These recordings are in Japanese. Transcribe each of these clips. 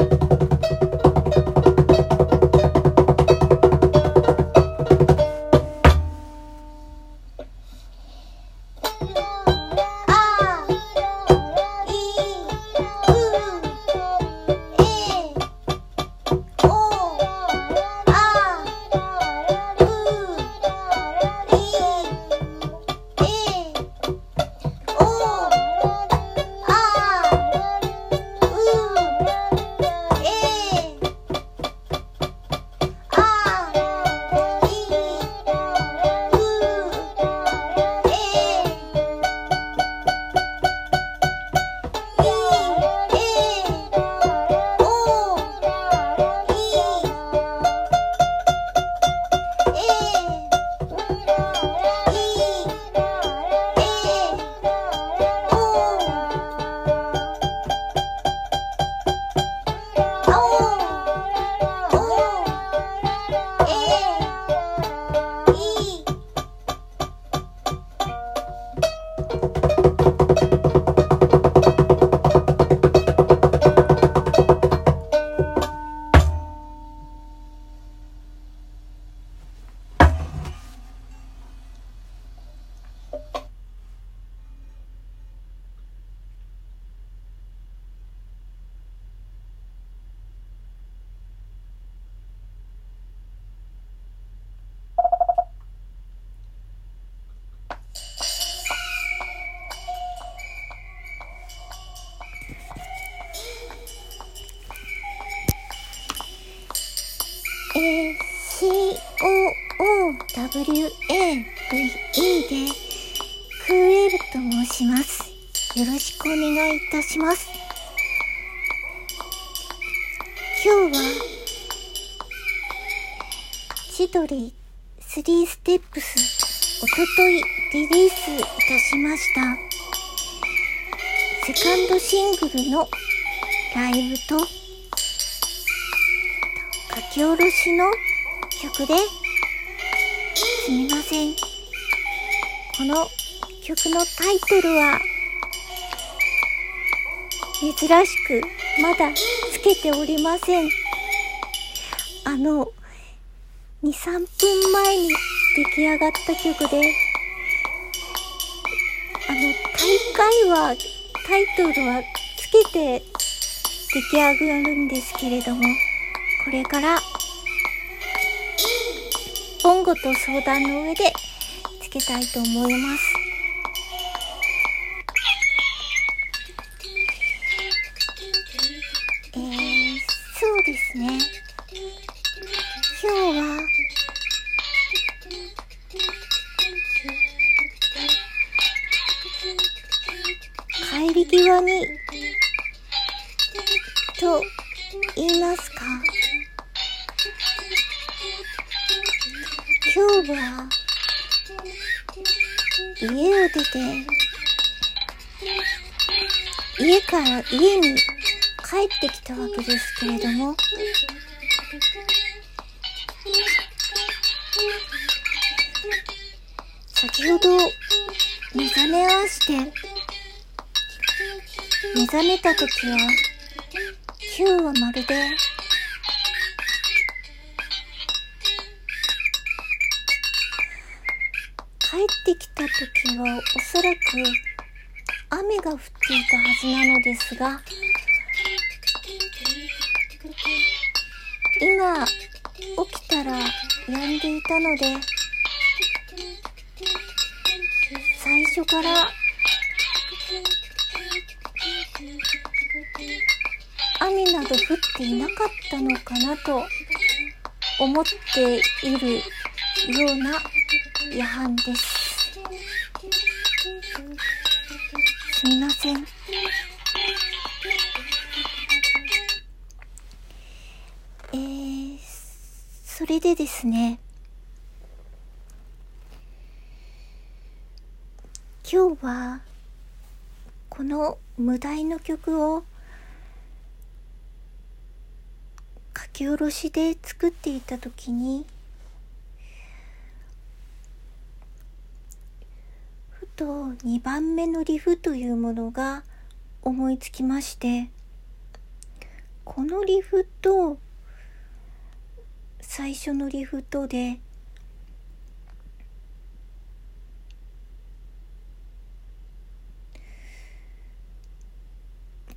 you. WAVE でクーエルと申します。よろしくお願いいたします。今日は千鳥3ステップスおとといリリースいたしましたセカンドシングルのライブと書き下ろしの曲ですみません。この曲のタイトルは珍しくまだつけておりません。あの、2、3分前に出来上がった曲で、あの、大会は、タイトルはつけて出来上がるんですけれども、これから本語と相談の上でつけたいと思います。えー、そうですね。今日は、帰り際に、と言いますか。今日は家を出て家から家に帰ってきたわけですけれども。先ほど目覚め合わせて目覚めた時は今日はまるでってきた時はおそらく雨が降っていたはずなのですが今起きたら止んでいたので最初から雨など降っていなかったのかなと思っているような夜半です。すみません。えー、それでですね、今日は、この無題の曲を書き下ろしで作っていた時にと2番目のリフというものが思いつきましてこのリフと最初のリフとで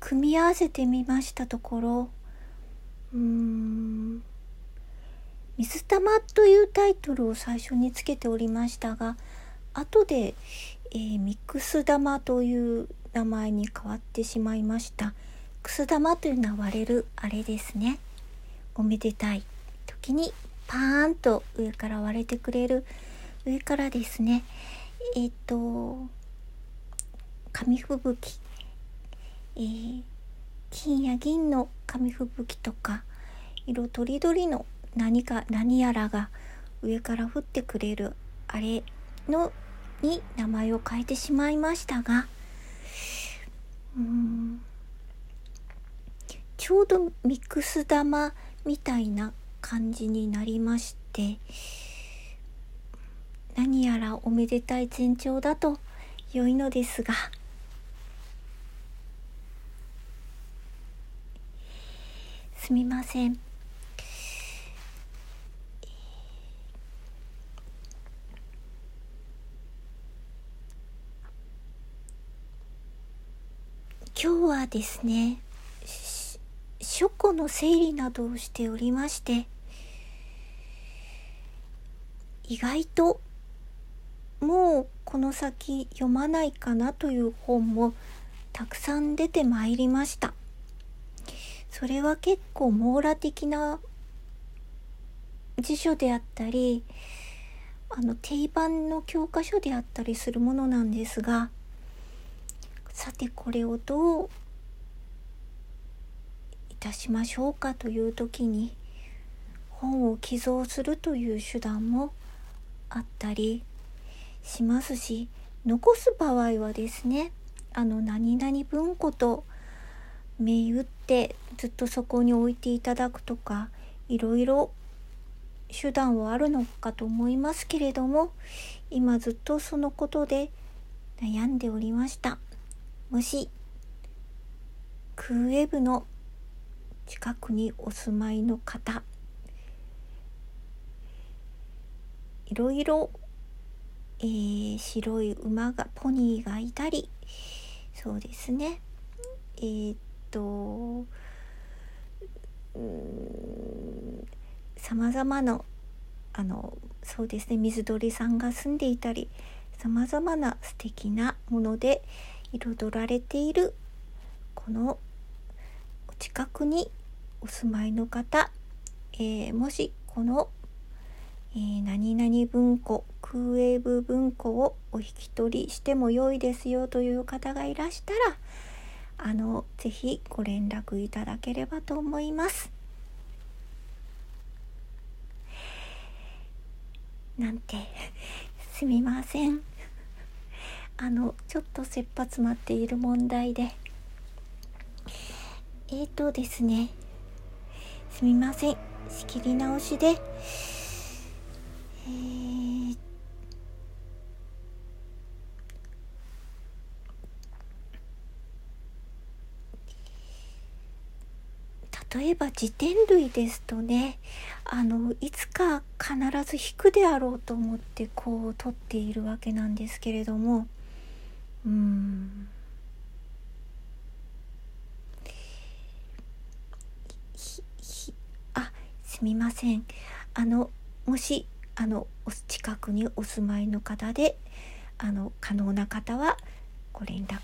組み合わせてみましたところうん「水玉」というタイトルを最初につけておりましたが後でえー、ミックス玉という名前に変わってしまいました。くす玉というのは割れるあれですね。おめでたい時にパーンと上から割れてくれる上からですね。えっ、と紙吹雪、えー、金や銀の紙吹雪とか色とりどりの何か何やらが上から降ってくれるあれのに名前を変えてしまいましたがうんちょうどミックス玉みたいな感じになりまして何やらおめでたい前兆だと良いのですが。すみません。今日はですね書庫の整理などをしておりまして意外ともうこの先読まないかなという本もたくさん出てまいりました。それは結構網羅的な辞書であったりあの定番の教科書であったりするものなんですがさてこれをどういたしましょうかという時に本を寄贈するという手段もあったりしますし残す場合はですねあの何々文庫と銘打ってずっとそこに置いていただくとかいろいろ手段はあるのかと思いますけれども今ずっとそのことで悩んでおりました。もしクーブの近くにお住まいの方。いろいろ、えー、白い馬がポニーがいたり。そうですね。えー、っとさまざまなあのそうですね。水鳥さんが住んでいたり。さまざまな素敵なもので彩られているこのお近くにお住まいの方、えー、もしこの、えー、何々文庫クーウェーブ文庫をお引き取りしても良いですよという方がいらしたらあのぜひご連絡いただければと思います。なんてすみません。あのちょっと切羽詰まっている問題で。えーとですね。すみません。仕切り直しで。えー、例えば辞典類ですとねあのいつか必ず引くであろうと思ってこう取っているわけなんですけれどもうん。あすみません。あのもしあのお近くにお住まいの方であの可能な方はご連絡